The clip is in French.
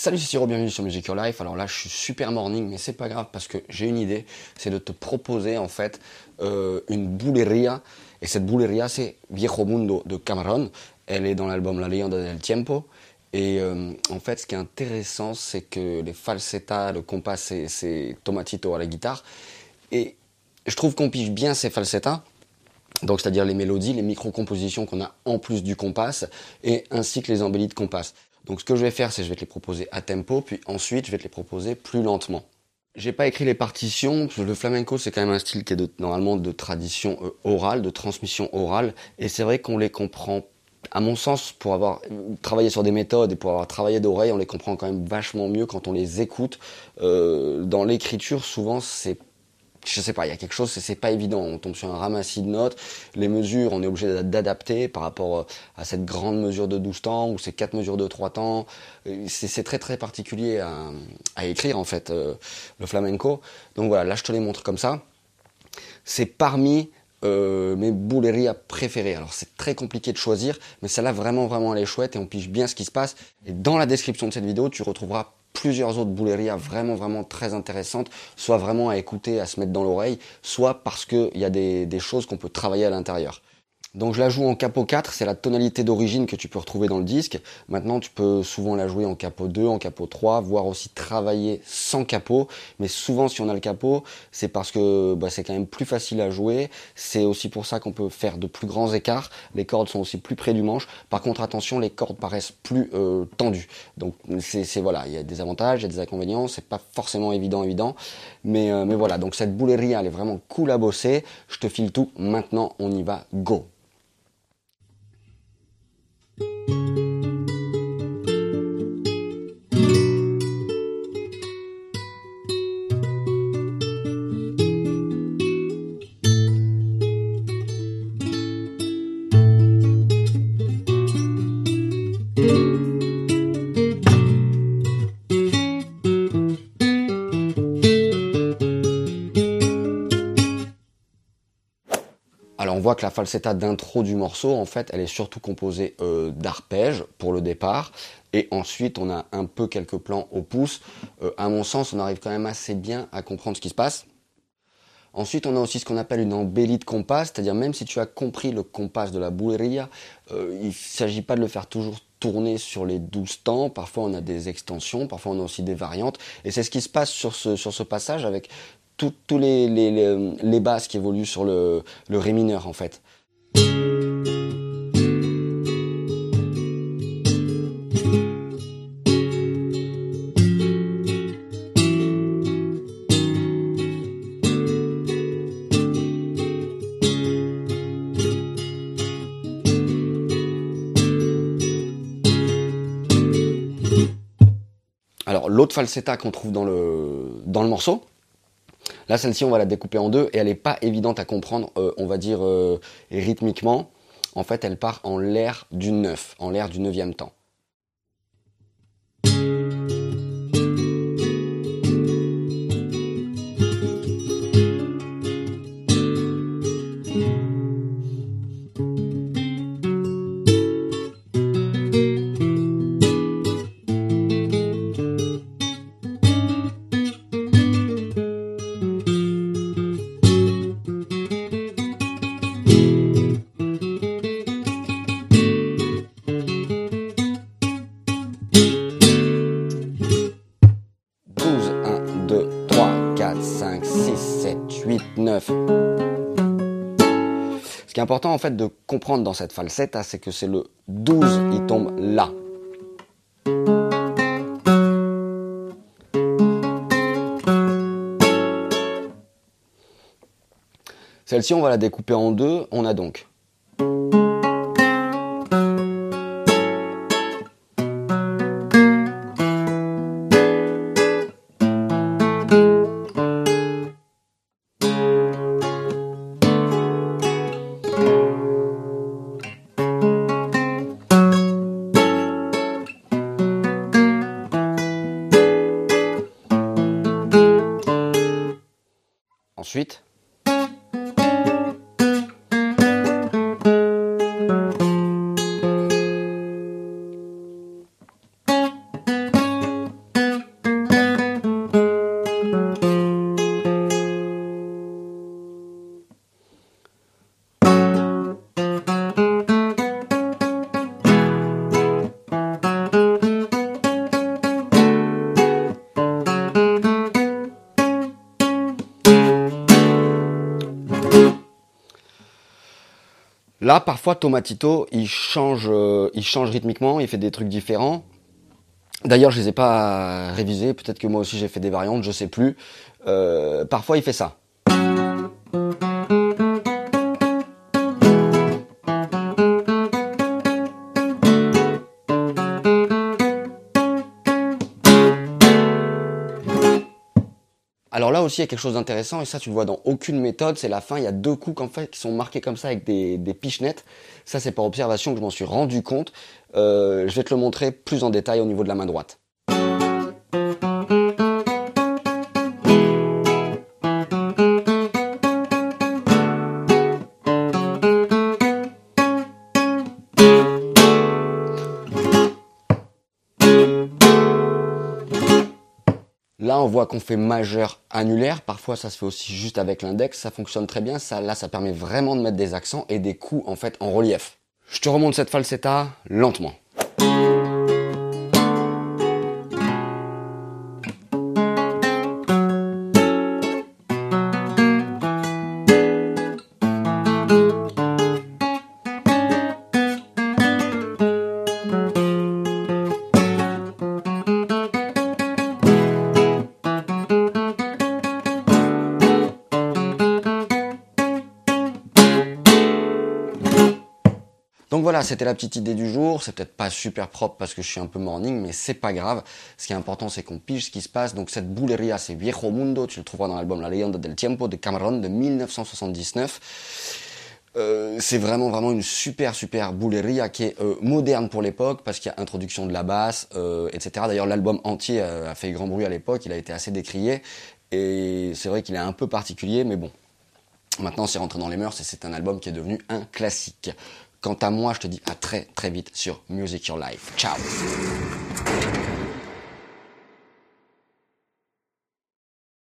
Salut, c'est Siro, bienvenue sur Music Your Life. Alors là, je suis super morning, mais c'est pas grave parce que j'ai une idée, c'est de te proposer en fait euh, une bouleria. Et cette bouleria, c'est Viejo Mundo de Cameron. Elle est dans l'album La Leyenda del Tiempo. Et euh, en fait, ce qui est intéressant, c'est que les falsettas, le compas, c'est tomatito à la guitare. Et je trouve qu'on pige bien ces falsettas. Donc, c'est-à-dire les mélodies, les micro-compositions qu'on a en plus du compas, et ainsi que les embellis de compas. Donc ce que je vais faire, c'est je vais te les proposer à tempo, puis ensuite je vais te les proposer plus lentement. J'ai pas écrit les partitions, parce que le flamenco c'est quand même un style qui est normalement de tradition euh, orale, de transmission orale, et c'est vrai qu'on les comprend à mon sens, pour avoir travaillé sur des méthodes et pour avoir travaillé d'oreille, on les comprend quand même vachement mieux quand on les écoute. Euh, dans l'écriture, souvent, c'est je sais pas, il y a quelque chose, c'est pas évident. On tombe sur un ramassis de notes. Les mesures, on est obligé d'adapter par rapport euh, à cette grande mesure de 12 temps ou ces quatre mesures de 3 temps. Euh, c'est très très particulier à, écrire en fait, euh, le flamenco. Donc voilà, là je te les montre comme ça. C'est parmi mes bouleries préférées. Alors c'est très compliqué de choisir, mais celle-là vraiment vraiment elle est chouette et on pige bien ce qui se passe. Et dans la description de cette vidéo, tu retrouveras plusieurs autres bouleries vraiment vraiment très intéressantes, soit vraiment à écouter, à se mettre dans l'oreille, soit parce qu'il y a des, des choses qu'on peut travailler à l'intérieur. Donc je la joue en capot 4, c'est la tonalité d'origine que tu peux retrouver dans le disque. Maintenant tu peux souvent la jouer en capot 2, en capot 3, voire aussi travailler sans capot. Mais souvent si on a le capot, c'est parce que bah, c'est quand même plus facile à jouer. C'est aussi pour ça qu'on peut faire de plus grands écarts. Les cordes sont aussi plus près du manche. Par contre attention, les cordes paraissent plus euh, tendues. Donc c'est voilà, il y a des avantages, il y a des inconvénients. C'est pas forcément évident évident, mais euh, mais voilà. Donc cette boulerie elle est vraiment cool à bosser. Je te file tout. Maintenant on y va, go. Alors on voit que la falsetta d'intro du morceau, en fait, elle est surtout composée euh, d'arpèges pour le départ, et ensuite on a un peu quelques plans au pouce. Euh, à mon sens, on arrive quand même assez bien à comprendre ce qui se passe. Ensuite, on a aussi ce qu'on appelle une embellie de compas, c'est-à-dire même si tu as compris le compas de la bouleria, euh, il ne s'agit pas de le faire toujours tourner sur les 12 temps, parfois on a des extensions, parfois on a aussi des variantes, et c'est ce qui se passe sur ce, sur ce passage avec tous les, les, les, basses qui évoluent sur le, le ré mineur en fait. L'autre falsetta qu'on trouve dans le, morceau, Là, celle-ci, on va la découper en deux et elle n'est pas évidente à comprendre, euh, on va dire, euh, rythmiquement. En fait, elle part en l'air du neuf, en l'air du neuvième temps. Ce qui est important en fait de comprendre dans cette falsetta, c'est que c'est le 12, il tombe là. Celle-ci, on va la découper en deux. On a donc Ensuite, Là, parfois, Tomatito, il change, euh, il change rythmiquement, il fait des trucs différents. D'ailleurs, je les ai pas révisés. Peut-être que moi aussi j'ai fait des variantes, je sais plus. Euh, parfois, il fait ça. Alors là aussi, il y a quelque chose d'intéressant, et ça, tu le vois dans aucune méthode, c'est la fin, il y a deux coups fait, qui sont marqués comme ça avec des, des pichenettes. Ça, c'est par observation que je m'en suis rendu compte. Euh, je vais te le montrer plus en détail au niveau de la main droite. Là, on voit qu'on fait majeur annulaire. Parfois, ça se fait aussi juste avec l'index. Ça fonctionne très bien. Ça, là, ça permet vraiment de mettre des accents et des coups en fait en relief. Je te remonte cette falsetta lentement. C'était la petite idée du jour. C'est peut-être pas super propre parce que je suis un peu morning, mais c'est pas grave. Ce qui est important, c'est qu'on pige ce qui se passe. Donc cette bouleria, c'est Viejo Mundo. Tu le trouveras dans l'album La Leyenda del Tiempo de Cameron de 1979. Euh, c'est vraiment vraiment une super super bouleria qui est euh, moderne pour l'époque parce qu'il y a introduction de la basse, euh, etc. D'ailleurs l'album entier a fait grand bruit à l'époque, il a été assez décrié et c'est vrai qu'il est un peu particulier, mais bon, maintenant c'est rentré dans les mœurs et c'est un album qui est devenu un classique. Quant à moi, je te dis à très très vite sur Music Your Life. Ciao